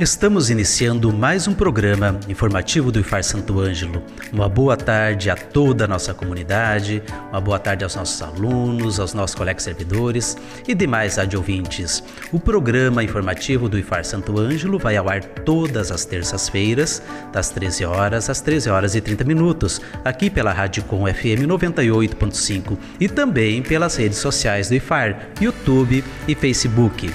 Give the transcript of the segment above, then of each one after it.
Estamos iniciando mais um programa informativo do IFAR Santo Ângelo. Uma boa tarde a toda a nossa comunidade, uma boa tarde aos nossos alunos, aos nossos colegas servidores e demais ouvintes. O programa informativo do IFAR Santo Ângelo vai ao ar todas as terças-feiras, das 13 horas às 13 horas e 30 minutos, aqui pela Rádio Com FM 98.5 e também pelas redes sociais do IFAR, YouTube e Facebook.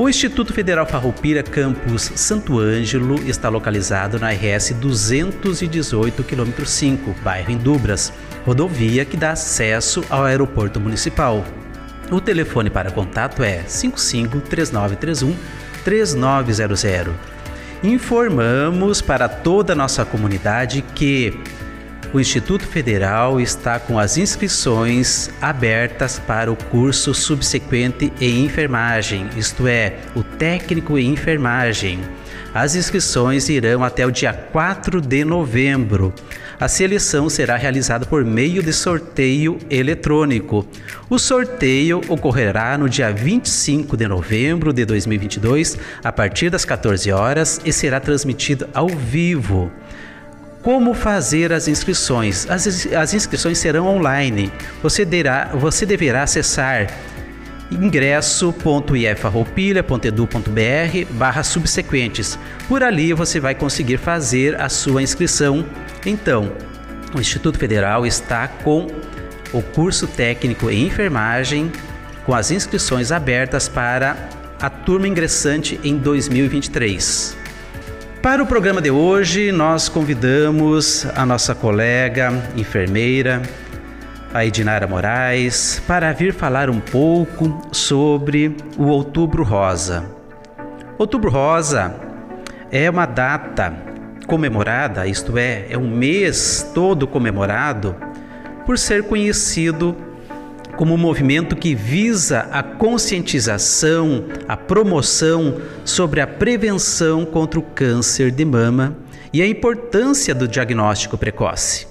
O Instituto Federal Farroupilha Campus Santo Ângelo está localizado na RS 218 km 5, bairro Indubras, rodovia que dá acesso ao aeroporto municipal. O telefone para contato é 55 3931 3900. Informamos para toda a nossa comunidade que o Instituto Federal está com as inscrições abertas para o curso subsequente em enfermagem, isto é, o técnico em enfermagem. As inscrições irão até o dia 4 de novembro. A seleção será realizada por meio de sorteio eletrônico. O sorteio ocorrerá no dia 25 de novembro de 2022, a partir das 14 horas, e será transmitido ao vivo. Como fazer as inscrições? As, as inscrições serão online. Você, derá, você deverá acessar ingresso.ifarroupilha.edu.br barra subsequentes. Por ali você vai conseguir fazer a sua inscrição. Então, o Instituto Federal está com o curso técnico em enfermagem com as inscrições abertas para a turma ingressante em 2023. Para o programa de hoje, nós convidamos a nossa colega enfermeira, a Edinara Moraes, para vir falar um pouco sobre o Outubro Rosa. Outubro Rosa é uma data comemorada, isto é, é um mês todo comemorado por ser conhecido como um movimento que visa a conscientização, a promoção sobre a prevenção contra o câncer de mama e a importância do diagnóstico precoce.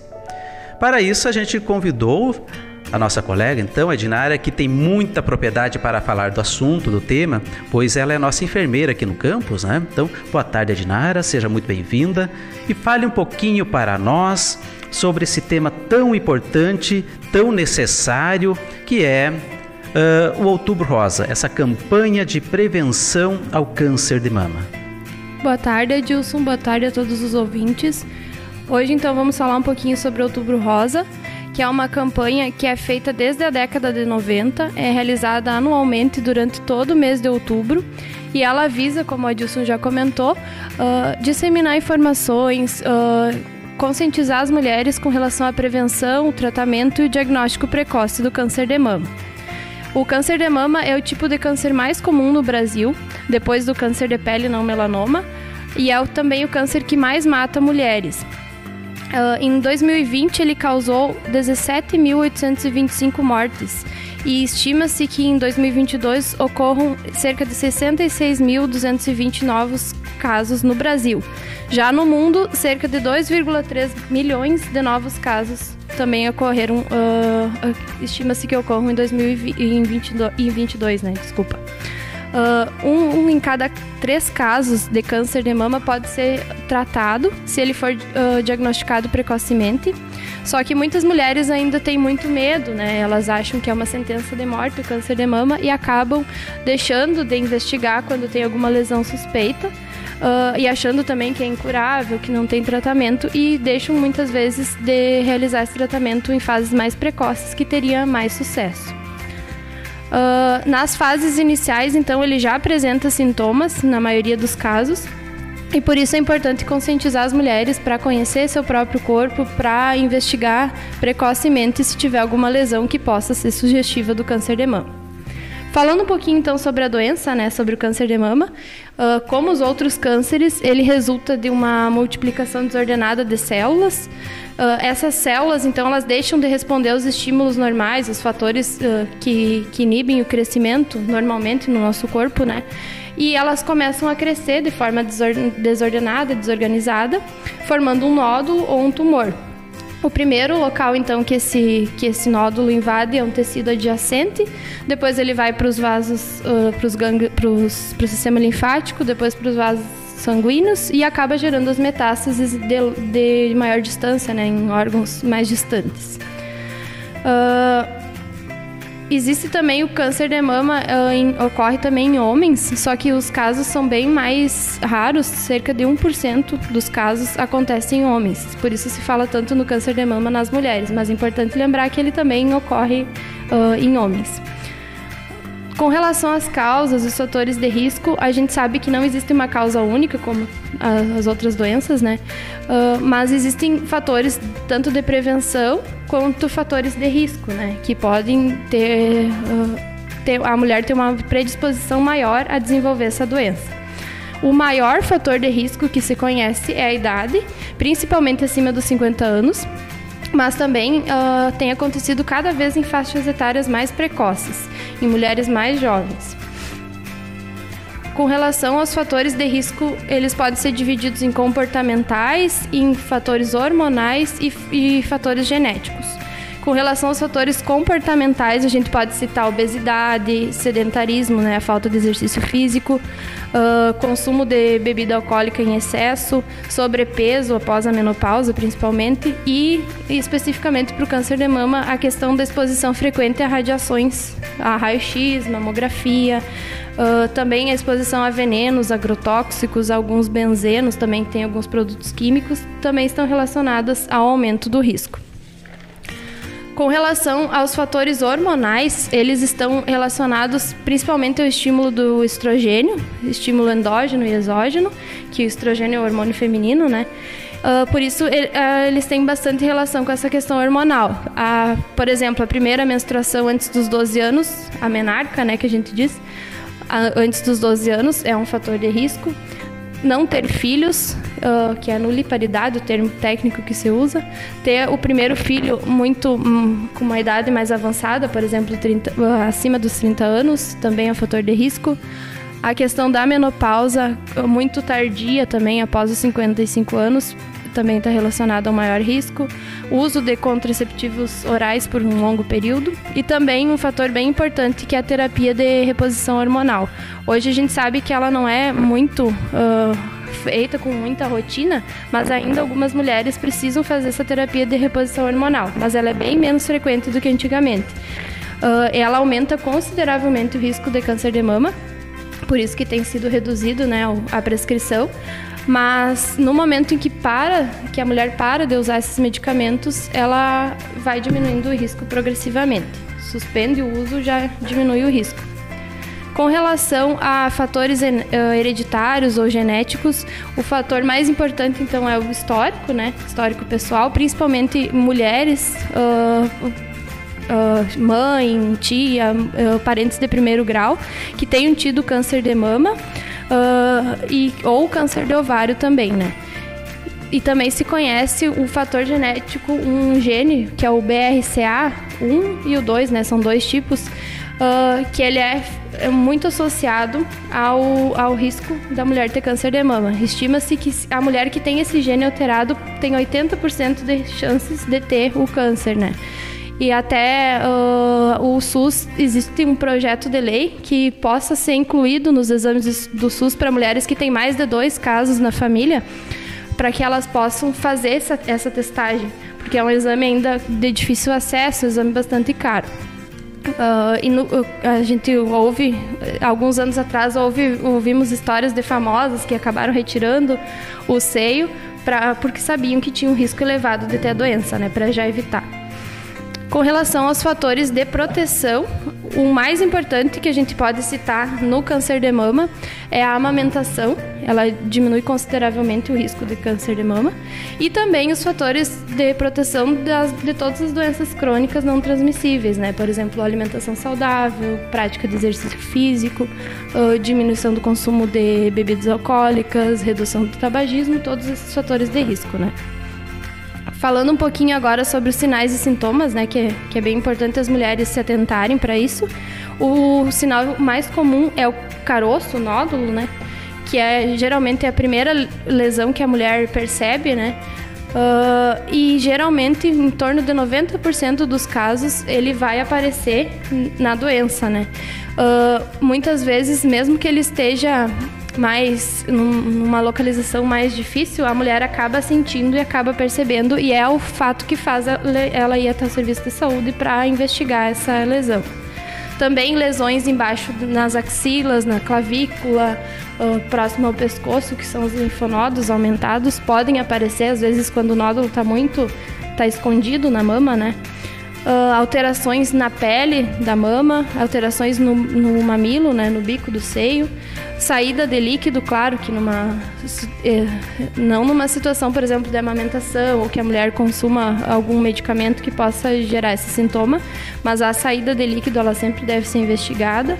Para isso, a gente convidou a nossa colega, então, a Dinara, que tem muita propriedade para falar do assunto, do tema, pois ela é nossa enfermeira aqui no campus, né? Então, boa tarde, Dinara, seja muito bem-vinda e fale um pouquinho para nós sobre esse tema tão importante, tão necessário, que é uh, o Outubro Rosa, essa campanha de prevenção ao câncer de mama. Boa tarde, Edilson. Boa tarde a todos os ouvintes. Hoje, então, vamos falar um pouquinho sobre o Outubro Rosa, que é uma campanha que é feita desde a década de 90, é realizada anualmente durante todo o mês de outubro e ela visa, como o Edilson já comentou, uh, disseminar informações. Uh, conscientizar as mulheres com relação à prevenção, tratamento e o diagnóstico precoce do câncer de mama. O câncer de mama é o tipo de câncer mais comum no Brasil, depois do câncer de pele não melanoma, e é também o câncer que mais mata mulheres. Uh, em 2020, ele causou 17.825 mortes e estima-se que em 2022 ocorram cerca de 66.220 novos casos no Brasil. Já no mundo, cerca de 2,3 milhões de novos casos também ocorreram, uh, estima-se que ocorram em 2022, né? Desculpa. Uh, um, um, em cada três casos de câncer de mama pode ser tratado se ele for uh, diagnosticado precocemente. Só que muitas mulheres ainda têm muito medo, né? Elas acham que é uma sentença de morte o câncer de mama e acabam deixando de investigar quando tem alguma lesão suspeita. Uh, e achando também que é incurável, que não tem tratamento, e deixam muitas vezes de realizar esse tratamento em fases mais precoces, que teria mais sucesso. Uh, nas fases iniciais, então, ele já apresenta sintomas, na maioria dos casos, E por isso é importante conscientizar as mulheres para conhecer seu próprio corpo, para investigar precocemente se tiver alguma lesão que possa ser sugestiva do câncer de mama. Falando um pouquinho então sobre a doença, né, sobre o câncer de mama, uh, como os outros cânceres, ele resulta de uma multiplicação desordenada de células. Uh, essas células, então, elas deixam de responder aos estímulos normais, os fatores uh, que, que inibem o crescimento normalmente no nosso corpo, né? e elas começam a crescer de forma desordenada, desorganizada, formando um nódulo ou um tumor. O primeiro local, então, que esse, que esse nódulo invade é um tecido adjacente, depois ele vai para os vasos, uh, para o sistema linfático, depois para os vasos sanguíneos e acaba gerando as metástases de, de maior distância, né, em órgãos mais distantes. Uh, Existe também o câncer de mama, uh, em, ocorre também em homens, só que os casos são bem mais raros, cerca de 1% dos casos acontecem em homens. Por isso se fala tanto no câncer de mama nas mulheres, mas é importante lembrar que ele também ocorre uh, em homens. Com relação às causas, os fatores de risco, a gente sabe que não existe uma causa única, como as outras doenças, né? Uh, mas existem fatores tanto de prevenção quanto fatores de risco, né? Que podem ter, uh, ter a mulher ter uma predisposição maior a desenvolver essa doença. O maior fator de risco que se conhece é a idade, principalmente acima dos 50 anos, mas também uh, tem acontecido cada vez em faixas etárias mais precoces, em mulheres mais jovens. Com relação aos fatores de risco, eles podem ser divididos em comportamentais, em fatores hormonais e, e fatores genéticos. Com relação aos fatores comportamentais, a gente pode citar obesidade, sedentarismo, né, a falta de exercício físico, uh, consumo de bebida alcoólica em excesso, sobrepeso após a menopausa, principalmente, e especificamente para o câncer de mama, a questão da exposição frequente a radiações, a raio-x, mamografia, Uh, também a exposição a venenos, agrotóxicos, alguns benzenos, também tem alguns produtos químicos, também estão relacionadas ao aumento do risco. Com relação aos fatores hormonais, eles estão relacionados principalmente ao estímulo do estrogênio, estímulo endógeno e exógeno, que o estrogênio é o hormônio feminino, né? Uh, por isso, ele, uh, eles têm bastante relação com essa questão hormonal. Uh, por exemplo, a primeira menstruação antes dos 12 anos, a menarca, né, que a gente diz, antes dos 12 anos, é um fator de risco não ter filhos, uh, que é a nuliparidade, o termo técnico que se usa, ter o primeiro filho muito um, com uma idade mais avançada, por exemplo, 30, uh, acima dos 30 anos, também é um fator de risco. A questão da menopausa, muito tardia também, após os 55 anos, também está relacionado ao maior risco, o uso de contraceptivos orais por um longo período e também um fator bem importante que é a terapia de reposição hormonal. Hoje a gente sabe que ela não é muito uh, feita com muita rotina, mas ainda algumas mulheres precisam fazer essa terapia de reposição hormonal, mas ela é bem menos frequente do que antigamente. Uh, ela aumenta consideravelmente o risco de câncer de mama, por isso que tem sido reduzido né, a prescrição. Mas no momento em que para, que a mulher para de usar esses medicamentos, ela vai diminuindo o risco progressivamente. Suspende o uso, já diminui o risco. Com relação a fatores eh, hereditários ou genéticos, o fator mais importante então é o histórico, né? Histórico pessoal, principalmente mulheres, uh, uh, mãe, tia, uh, parentes de primeiro grau que tenham tido câncer de mama uh, e, ou câncer de ovário também, né? E também se conhece o fator genético, um gene, que é o BRCA1 e o 2, né? São dois tipos, uh, que ele é, é muito associado ao, ao risco da mulher ter câncer de mama. Estima-se que a mulher que tem esse gene alterado tem 80% de chances de ter o câncer, né? E até uh, o SUS existe um projeto de lei que possa ser incluído nos exames do SUS para mulheres que têm mais de dois casos na família, para que elas possam fazer essa, essa testagem, porque é um exame ainda de difícil acesso, um exame bastante caro. Uh, e no, a gente ouve, alguns anos atrás, ouve, ouvimos histórias de famosas que acabaram retirando o seio pra, porque sabiam que tinha um risco elevado de ter a doença, né, para já evitar. Com relação aos fatores de proteção, o mais importante que a gente pode citar no câncer de mama é a amamentação. Ela diminui consideravelmente o risco de câncer de mama. E também os fatores de proteção das, de todas as doenças crônicas não transmissíveis, né? Por exemplo, alimentação saudável, prática de exercício físico, diminuição do consumo de bebidas alcoólicas, redução do tabagismo, todos esses fatores de risco, né? Falando um pouquinho agora sobre os sinais e sintomas, né, que, que é bem importante as mulheres se atentarem para isso. O sinal mais comum é o caroço, o nódulo, né, que é geralmente é a primeira lesão que a mulher percebe, né, uh, e geralmente em torno de 90% dos casos ele vai aparecer na doença, né. Uh, muitas vezes, mesmo que ele esteja mais numa localização mais difícil, a mulher acaba sentindo e acaba percebendo e é o fato que faz ela ir até o serviço de saúde para investigar essa lesão. Também lesões embaixo nas axilas, na clavícula, uh, próximo ao pescoço, que são os linfonodos aumentados, podem aparecer às vezes quando o nódulo está muito está escondido na mama, né? Uh, alterações na pele da mama, alterações no, no, mamilo, né, no bico do seio, saída de líquido, claro que numa eh, não numa situação, por exemplo, de amamentação ou que a mulher consuma algum medicamento que possa gerar esse sintoma, mas a saída de líquido ela sempre deve ser investigada.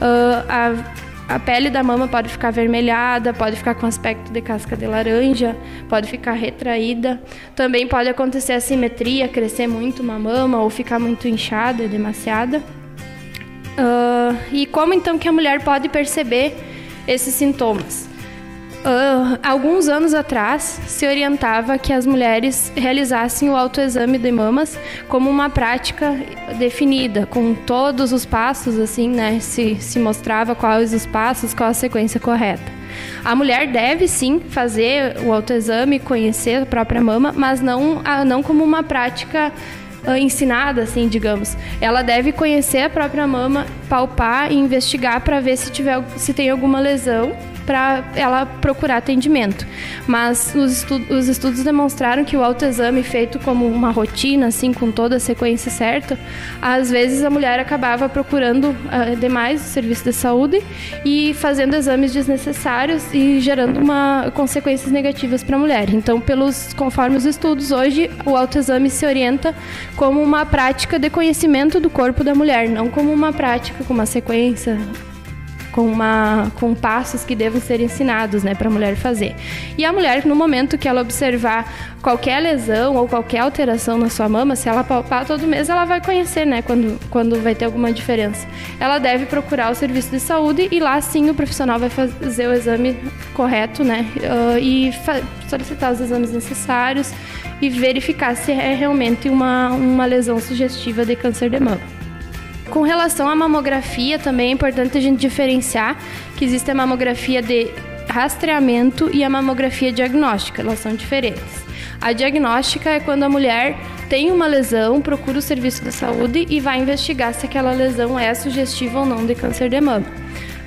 Uh, a a pele da mama pode ficar avermelhada, pode ficar com aspecto de casca de laranja, pode ficar retraída. Também pode acontecer assimetria, crescer muito uma mama ou ficar muito inchada, demasiada. Uh, e como então que a mulher pode perceber esses sintomas? Uh, alguns anos atrás, se orientava que as mulheres realizassem o autoexame de mamas como uma prática definida, com todos os passos, assim, né? Se, se mostrava quais os passos, qual a sequência correta. A mulher deve sim fazer o autoexame, conhecer a própria mama, mas não, não como uma prática uh, ensinada, assim, digamos. Ela deve conhecer a própria mama, palpar e investigar para ver se, tiver, se tem alguma lesão para ela procurar atendimento. Mas os, os, estudos demonstraram que o autoexame feito como uma rotina, assim, com toda a sequência certa, às vezes a mulher acabava procurando uh, demais o serviço de saúde e fazendo exames desnecessários e gerando uma, consequências negativas para a mulher. Então, pelos conforme os estudos, hoje o autoexame se orienta como uma prática de conhecimento do corpo da mulher, não como uma prática com uma sequência com, uma, com passos que devem ser ensinados né, para a mulher fazer. E a mulher, no momento que ela observar qualquer lesão ou qualquer alteração na sua mama, se ela palpar todo mês, ela vai conhecer né, quando, quando vai ter alguma diferença. Ela deve procurar o serviço de saúde e lá sim o profissional vai fazer o exame correto né, e solicitar os exames necessários e verificar se é realmente uma, uma lesão sugestiva de câncer de mama. Com relação à mamografia, também é importante a gente diferenciar que existe a mamografia de rastreamento e a mamografia diagnóstica, elas são diferentes. A diagnóstica é quando a mulher tem uma lesão, procura o serviço da saúde e vai investigar se aquela lesão é sugestiva ou não de câncer de mama.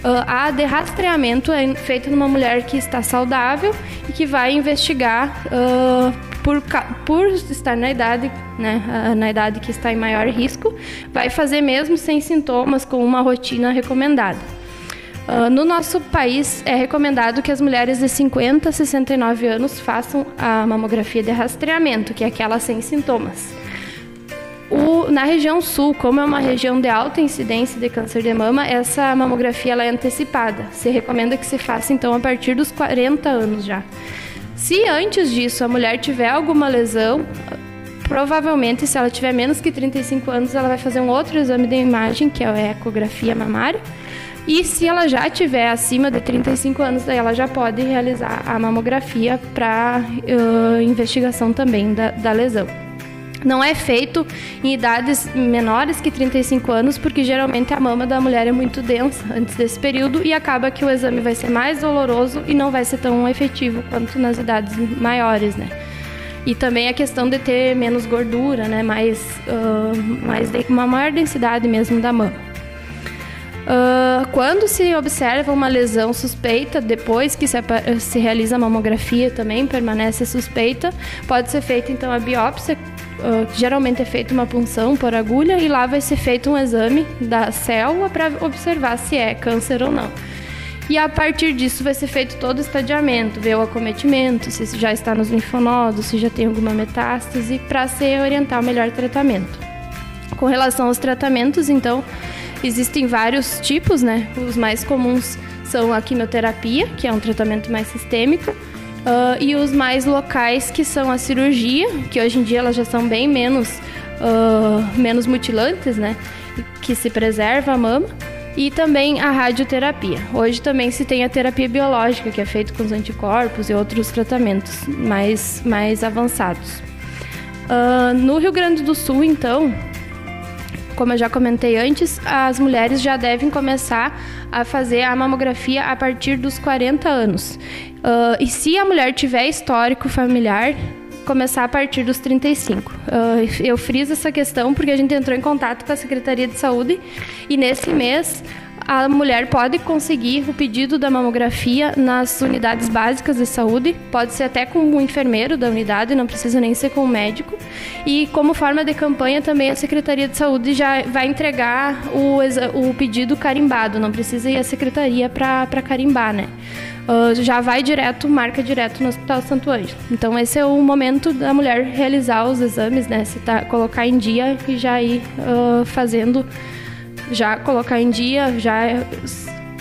Uh, a de rastreamento é feita numa mulher que está saudável e que vai investigar uh, por, por estar na idade, né, na idade que está em maior risco, vai fazer mesmo sem sintomas, com uma rotina recomendada. Uh, no nosso país, é recomendado que as mulheres de 50 a 69 anos façam a mamografia de rastreamento, que é aquela sem sintomas. O, na região sul, como é uma região de alta incidência de câncer de mama, essa mamografia ela é antecipada. Se recomenda que se faça então a partir dos 40 anos já. Se antes disso a mulher tiver alguma lesão, provavelmente se ela tiver menos que 35 anos, ela vai fazer um outro exame de imagem, que é a ecografia mamária. E se ela já tiver acima de 35 anos, daí ela já pode realizar a mamografia para uh, investigação também da, da lesão. Não é feito em idades menores que 35 anos, porque geralmente a mama da mulher é muito densa antes desse período e acaba que o exame vai ser mais doloroso e não vai ser tão efetivo quanto nas idades maiores, né? E também a questão de ter menos gordura, né? Mais, uh, mais uma maior densidade mesmo da mama. Uh, quando se observa uma lesão suspeita, depois que se, se realiza a mamografia também permanece suspeita, pode ser feita então a biópsia uh, geralmente é feita uma punção por agulha e lá vai ser feito um exame da célula para observar se é câncer ou não. E a partir disso vai ser feito todo o estadiamento, ver o acometimento, se já está nos linfonodos, se já tem alguma metástase, para se orientar o melhor tratamento. Com relação aos tratamentos, então, existem vários tipos, né? Os mais comuns são a quimioterapia, que é um tratamento mais sistêmico, uh, e os mais locais, que são a cirurgia, que hoje em dia elas já são bem menos, uh, menos mutilantes, né? Que se preserva a mama e também a radioterapia. Hoje também se tem a terapia biológica, que é feita com os anticorpos e outros tratamentos mais, mais avançados. Uh, no Rio Grande do Sul, então, como eu já comentei antes, as mulheres já devem começar a fazer a mamografia a partir dos 40 anos. Uh, e se a mulher tiver histórico familiar, começar a partir dos 35. Uh, ah, eu friso essa questão porque a gente entrou em contato com a Secretaria de Saúde e nesse mês a mulher pode conseguir o pedido da mamografia nas unidades básicas de saúde, pode ser até com um enfermeiro da unidade, não precisa nem ser com um médico. E como forma de campanha também a Secretaria de Saúde já vai entregar o, o pedido carimbado, não precisa ir à secretaria para carimbar, né? Uh, já vai direto, marca direto no Hospital Santo Ângelo. Então esse é o momento da mulher realizar os exames, né? Se tá, colocar em dia e já ir uh, fazendo, já colocar em dia, já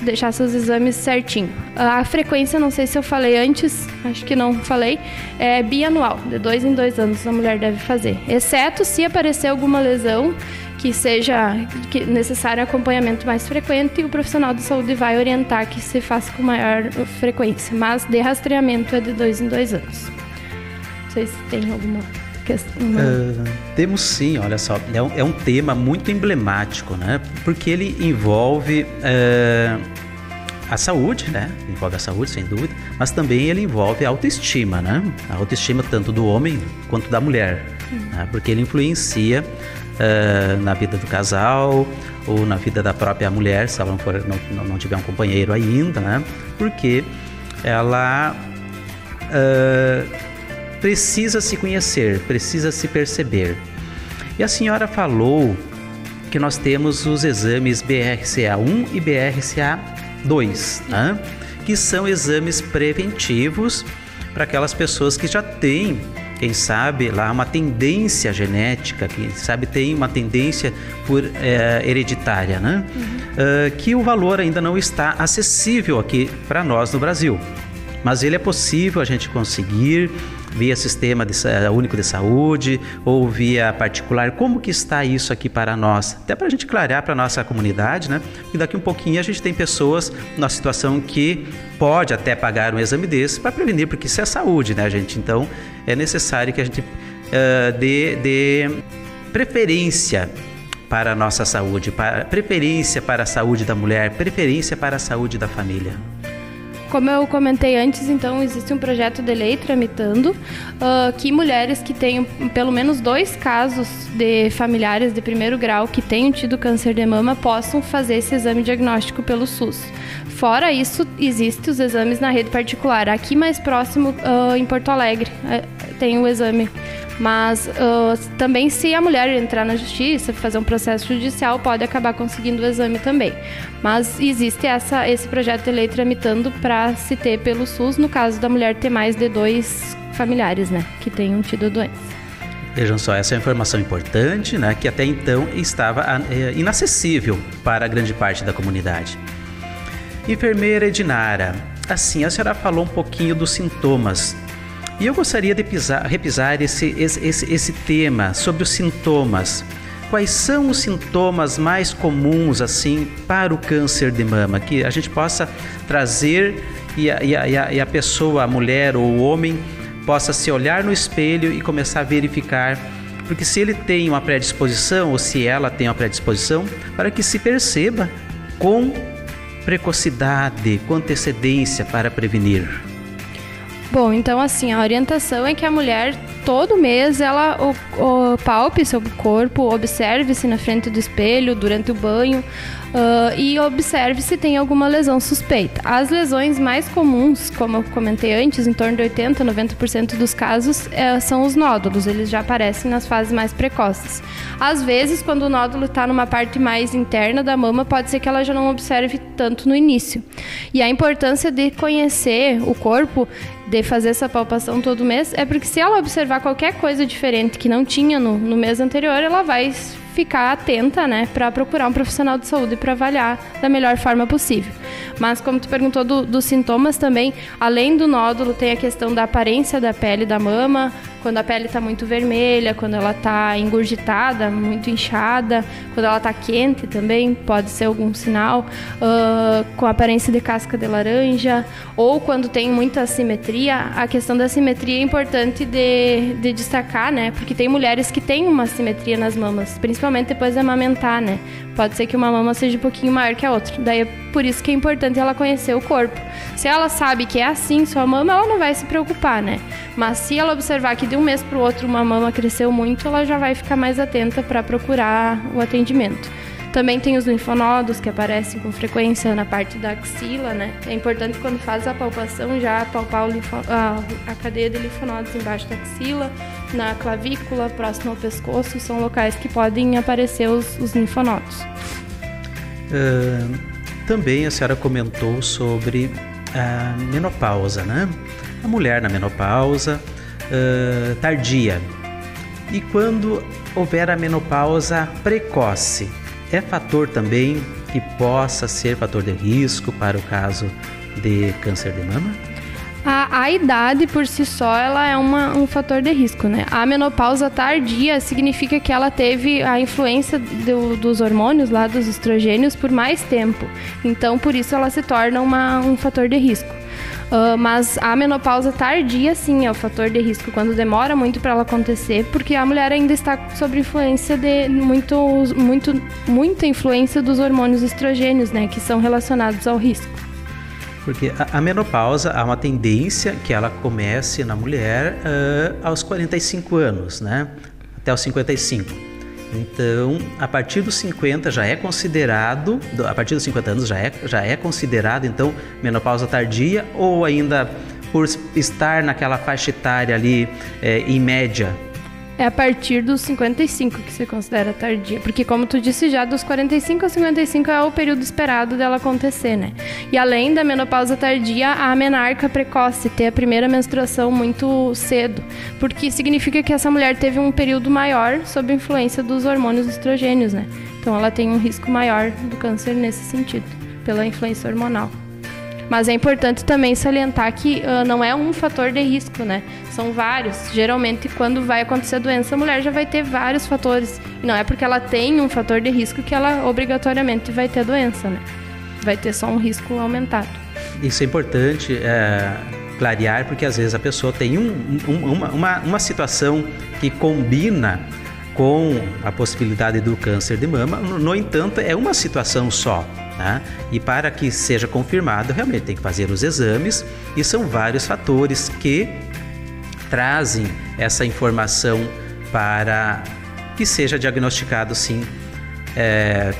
deixar seus exames certinho. A frequência, não sei se eu falei antes, acho que não falei, é bianual, de dois em dois anos a mulher deve fazer, exceto se aparecer alguma lesão que seja que necessário acompanhamento mais frequente e o profissional de saúde vai orientar que se faça com maior frequência, mas de rastreamento é de dois em dois anos. Não sei se tem alguma questão. Uh, temos sim, olha só, é um, é um, tema muito emblemático, né? Porque ele envolve uh, a saúde, né? Envolve a saúde, sem dúvida, mas também ele envolve a autoestima, né? A autoestima tanto do homem quanto da mulher, uhum. né? porque ele influencia uh, na vida do casal ou na vida da própria mulher, se ela não, for, não, não tiver um companheiro ainda, né? Porque ela precisa se conhecer, precisa se perceber. E a senhora falou que nós temos os exames BRCA1 e BRCA2, né? que são exames preventivos para aquelas pessoas que já têm quem sabe lá uma tendência genética, quem sabe tem uma tendência por é, hereditária, né? Uhum. Uh, que o valor ainda não está acessível aqui para nós no Brasil. Mas ele é possível a gente conseguir via sistema de, único de saúde ou via particular. Como que está isso aqui para nós? Até para a gente clarear para a nossa comunidade, né? E daqui um pouquinho a gente tem pessoas na situação que pode até pagar um exame desse para prevenir, porque isso é saúde, né, gente? Então é necessário que a gente uh, dê, dê preferência para a nossa saúde, para, preferência para a saúde da mulher, preferência para a saúde da família. Como eu comentei antes, então existe um projeto de lei tramitando uh, que mulheres que tenham pelo menos dois casos de familiares de primeiro grau que tenham tido câncer de mama possam fazer esse exame diagnóstico pelo SUS. Fora isso, existem os exames na rede particular. Aqui mais próximo, uh, em Porto Alegre, uh, tem o exame mas uh, também, se a mulher entrar na justiça, fazer um processo judicial, pode acabar conseguindo o exame também. Mas existe essa, esse projeto de lei tramitando para se ter pelo SUS, no caso da mulher ter mais de dois familiares, né, que tenham tido a doença. Vejam só, essa é uma informação importante, né, que até então estava é, inacessível para grande parte da comunidade. Enfermeira Edinara, assim, a senhora falou um pouquinho dos sintomas e eu gostaria de pisar, repisar esse, esse, esse, esse tema sobre os sintomas. Quais são os sintomas mais comuns assim para o câncer de mama? Que a gente possa trazer e a, e a, e a pessoa, a mulher ou o homem, possa se olhar no espelho e começar a verificar porque se ele tem uma predisposição ou se ela tem uma predisposição, para que se perceba com precocidade, com antecedência para prevenir. Bom, então assim, a orientação é que a mulher todo mês ela o, o palpe seu corpo, observe-se na frente do espelho durante o banho, Uh, e observe se tem alguma lesão suspeita. As lesões mais comuns, como eu comentei antes, em torno de 80, 90% dos casos, é, são os nódulos. Eles já aparecem nas fases mais precoces. Às vezes, quando o nódulo está numa parte mais interna da mama, pode ser que ela já não observe tanto no início. E a importância de conhecer o corpo de fazer essa palpação todo mês é porque se ela observar qualquer coisa diferente que não tinha no, no mês anterior, ela vai ficar atenta, né, para procurar um profissional de saúde para avaliar da melhor forma possível. Mas como tu perguntou do, dos sintomas também, além do nódulo, tem a questão da aparência da pele da mama, quando a pele está muito vermelha, quando ela está engurgitada, muito inchada, quando ela está quente também, pode ser algum sinal, uh, com aparência de casca de laranja, ou quando tem muita assimetria. A questão da assimetria é importante de, de destacar, né? Porque tem mulheres que têm uma assimetria nas mamas, principalmente depois de amamentar, né? Pode ser que uma mama seja um pouquinho maior que a outra. Daí é por isso que é importante ela conhecer o corpo. Se ela sabe que é assim sua mama, ela não vai se preocupar, né? Mas se ela observar que de um mês para o outro uma mama cresceu muito, ela já vai ficar mais atenta para procurar o atendimento. Também tem os linfonodos que aparecem com frequência na parte da axila, né? É importante quando faz a palpação já palpar linfo... a, a cadeia de linfonodos embaixo da axila, na clavícula, próximo ao pescoço, são locais que podem aparecer os, os linfonodos. Uh, também a senhora comentou sobre a menopausa, né? A mulher na menopausa uh, tardia. E quando houver a menopausa precoce, é fator também que possa ser fator de risco para o caso de câncer de mama? A, a idade por si só ela é uma, um fator de risco, né? A menopausa tardia significa que ela teve a influência do, dos hormônios lá, dos estrogênios, por mais tempo. Então, por isso ela se torna uma, um fator de risco. Uh, mas a menopausa tardia, sim, é o fator de risco quando demora muito para ela acontecer, porque a mulher ainda está sob influência de muito, muito, muita influência dos hormônios estrogênios, né, que são relacionados ao risco. Porque a, a menopausa há uma tendência que ela comece na mulher uh, aos 45 anos, né, até os 55. Então, a partir dos 50 já é considerado, a partir dos 50 anos já é, já é considerado, então, menopausa tardia ou ainda por estar naquela faixa etária ali, é, em média, é a partir dos 55 que se considera tardia. Porque, como tu disse, já dos 45 a 55 é o período esperado dela acontecer, né? E além da menopausa tardia, a menarca precoce, ter a primeira menstruação muito cedo. Porque significa que essa mulher teve um período maior sob influência dos hormônios estrogênios, né? Então ela tem um risco maior do câncer nesse sentido, pela influência hormonal. Mas é importante também salientar que uh, não é um fator de risco, né? São vários. Geralmente, quando vai acontecer a doença, a mulher já vai ter vários fatores. E não é porque ela tem um fator de risco que ela obrigatoriamente vai ter a doença, né? Vai ter só um risco aumentado. Isso é importante é, clarear, porque às vezes a pessoa tem um, um, uma, uma, uma situação que combina com a possibilidade do câncer de mama. No entanto, é uma situação só. Tá? E para que seja confirmado, realmente tem que fazer os exames e são vários fatores que trazem essa informação para que seja diagnosticado sim é,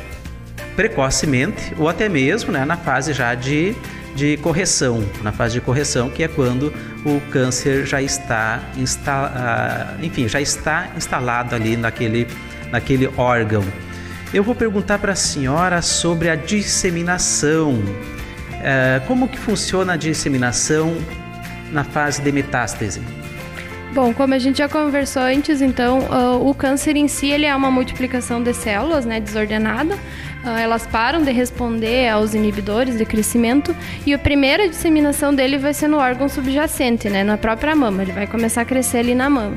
precocemente ou até mesmo né, na fase já de, de correção, na fase de correção que é quando o câncer já está insta, enfim já está instalado ali naquele, naquele órgão eu vou perguntar para a senhora sobre a disseminação. É, como que funciona a disseminação na fase de metástase? Bom, como a gente já conversou antes, então, uh, o câncer em si ele é uma multiplicação de células, né, desordenada. Uh, elas param de responder aos inibidores de crescimento e a primeira disseminação dele vai ser no órgão subjacente, né, na própria mama. Ele vai começar a crescer ali na mama.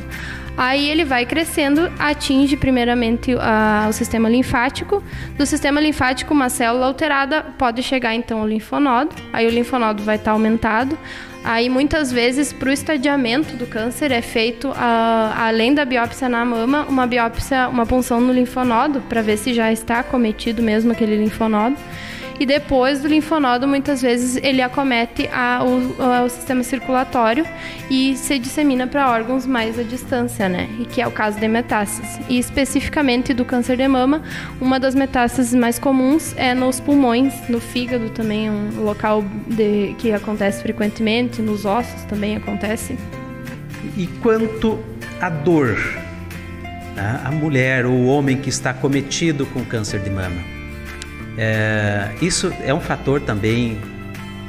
Aí ele vai crescendo, atinge primeiramente o sistema linfático. Do sistema linfático, uma célula alterada pode chegar então ao linfonodo. Aí o linfonodo vai estar tá aumentado. Aí muitas vezes para o estadiamento do câncer é feito além da biópsia na mama, uma biópsia, uma punção no linfonodo para ver se já está cometido mesmo aquele linfonodo. E depois do linfonodo, muitas vezes, ele acomete a, o, o sistema circulatório e se dissemina para órgãos mais à distância, né? E que é o caso de metástase. E especificamente do câncer de mama, uma das metástases mais comuns é nos pulmões, no fígado também, um local de, que acontece frequentemente, nos ossos também acontece. E quanto à dor, né? a mulher ou o homem que está cometido com câncer de mama, é, isso é um fator também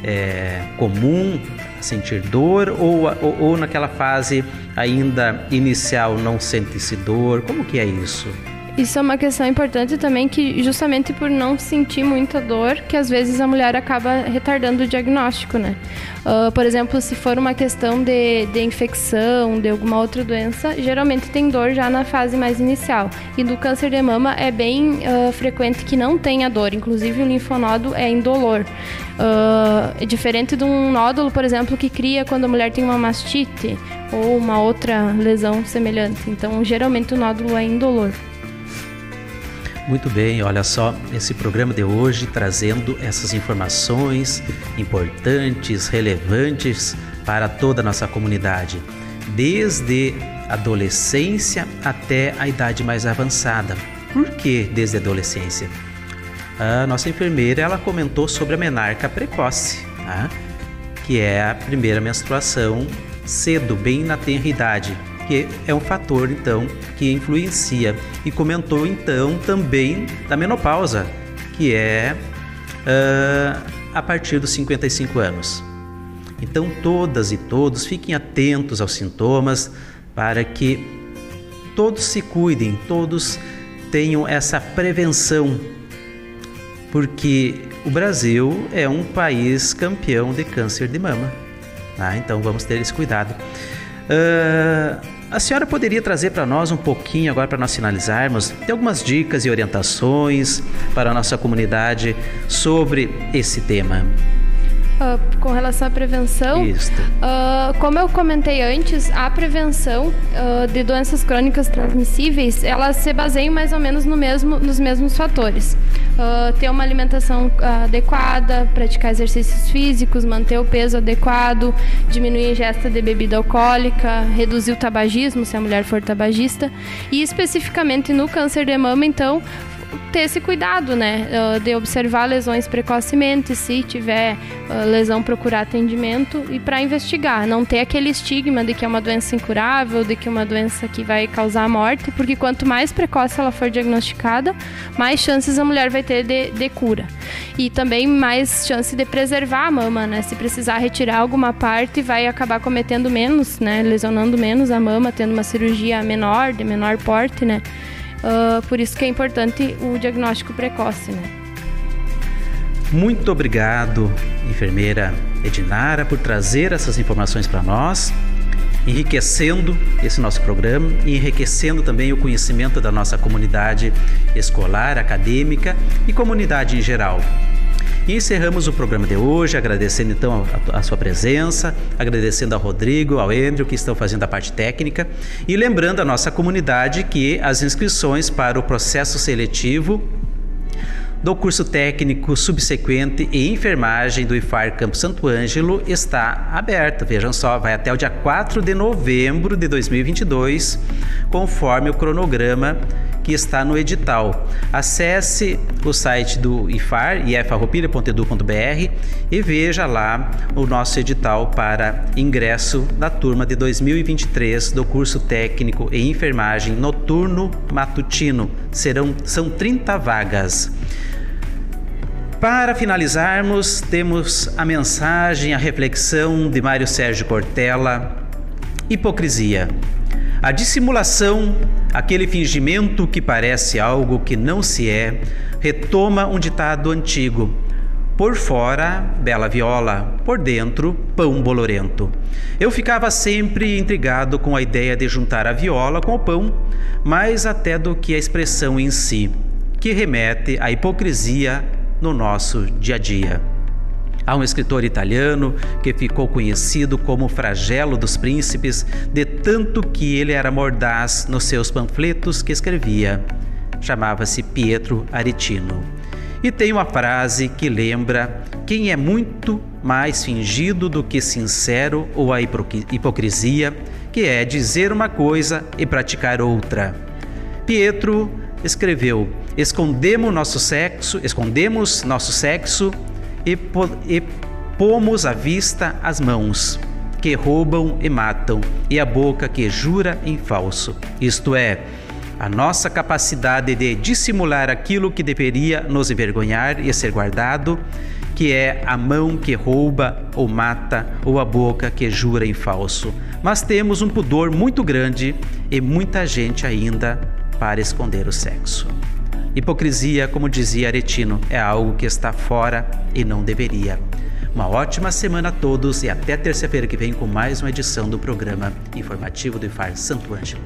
é, comum sentir dor ou, ou, ou, naquela fase ainda inicial não sente-se dor? Como que é isso? Isso é uma questão importante também que justamente por não sentir muita dor, que às vezes a mulher acaba retardando o diagnóstico, né? Uh, por exemplo, se for uma questão de, de infecção, de alguma outra doença, geralmente tem dor já na fase mais inicial. E do câncer de mama é bem uh, frequente que não tenha dor, inclusive o linfonodo é indolor. Uh, é diferente de um nódulo, por exemplo, que cria quando a mulher tem uma mastite ou uma outra lesão semelhante. Então, geralmente o nódulo é indolor. Muito bem, olha só, esse programa de hoje trazendo essas informações importantes, relevantes para toda a nossa comunidade, desde adolescência até a idade mais avançada. Por que desde a adolescência? A nossa enfermeira ela comentou sobre a menarca precoce, tá? que é a primeira menstruação cedo, bem na tenra idade que é um fator então que influencia. E comentou então também da menopausa, que é uh, a partir dos 55 anos. Então todas e todos fiquem atentos aos sintomas para que todos se cuidem, todos tenham essa prevenção, porque o Brasil é um país campeão de câncer de mama. Tá? Então vamos ter esse cuidado. Uh, a senhora poderia trazer para nós um pouquinho, agora para nós finalizarmos, tem algumas dicas e orientações para a nossa comunidade sobre esse tema? Uh, com relação à prevenção, uh, como eu comentei antes, a prevenção uh, de doenças crônicas transmissíveis, ela se baseia mais ou menos no mesmo, nos mesmos fatores. ter uma alimentação adequada, praticar exercícios físicos, manter o peso adequado, diminuir a ingesta de bebida alcoólica, reduzir o tabagismo, se a mulher for tabagista. E especificamente no câncer de mama, então, ter esse cuidado, né? De observar lesões precocemente, se tiver lesão, procurar atendimento e para investigar. Não ter aquele estigma de que é uma doença incurável, de que é uma doença que vai causar morte, porque quanto mais precoce ela for diagnosticada, mais chances a mulher vai ter de, de cura. E também mais chance de preservar a mama, né? Se precisar retirar alguma parte, vai acabar cometendo menos, né? Lesionando menos a mama, tendo uma cirurgia menor, de menor porte, né? Uh, por isso que é importante o diagnóstico precoce, né? Muito obrigado, enfermeira Edinara, por trazer essas informações para nós, enriquecendo esse nosso programa e enriquecendo também o conhecimento da nossa comunidade escolar, acadêmica e comunidade em geral. E encerramos o programa de hoje, agradecendo então a, a, sua presença, agradecendo ao Rodrigo, ao Andrew, que estão fazendo a parte técnica, e lembrando a nossa comunidade que as inscrições para o processo seletivo do curso técnico subsequente e enfermagem do IFAR Campo Santo Ângelo está aberta. Vejam só, vai até o dia 4 de novembro de 2022, conforme o cronograma que está no edital. Acesse o site do IFAR, ifarroupilha.edu.br e veja lá o nosso edital para ingresso da turma de 2023 do curso técnico em enfermagem noturno matutino. Serão são 30 vagas. Para finalizarmos, temos a mensagem, a reflexão de Mário Sérgio Cortella. Hipocrisia. A dissimulação, aquele fingimento que parece algo que não se é, retoma um ditado antigo. Por fora, bela viola, por dentro, pão bolorento. Eu ficava sempre intrigado com a ideia de juntar a viola com o pão, mais até do que a expressão em si, que remete à hipocrisia no nosso dia a dia. Há um escritor italiano que ficou conhecido como Fragelo dos Príncipes, de tanto que ele era mordaz nos seus panfletos que escrevia. Chamava-se Pietro Aretino. E tem uma frase que lembra quem é muito mais fingido do que sincero ou a hipocrisia, que é dizer uma coisa e praticar outra. Pietro escreveu: escondemos nosso sexo, escondemos nosso sexo e, e pomos à vista as mãos que roubam e matam, e a boca que jura em falso. Isto é, a nossa capacidade de dissimular aquilo que deveria nos envergonhar e ser guardado, que é a mão que rouba ou mata, ou a boca que jura em falso. Mas temos um pudor muito grande e muita gente ainda para esconder o sexo. Hipocrisia, como dizia Aretino, é algo que está fora e não deveria. Uma ótima semana a todos e até terça-feira que vem com mais uma edição do programa informativo do IFAR Santo Ângelo.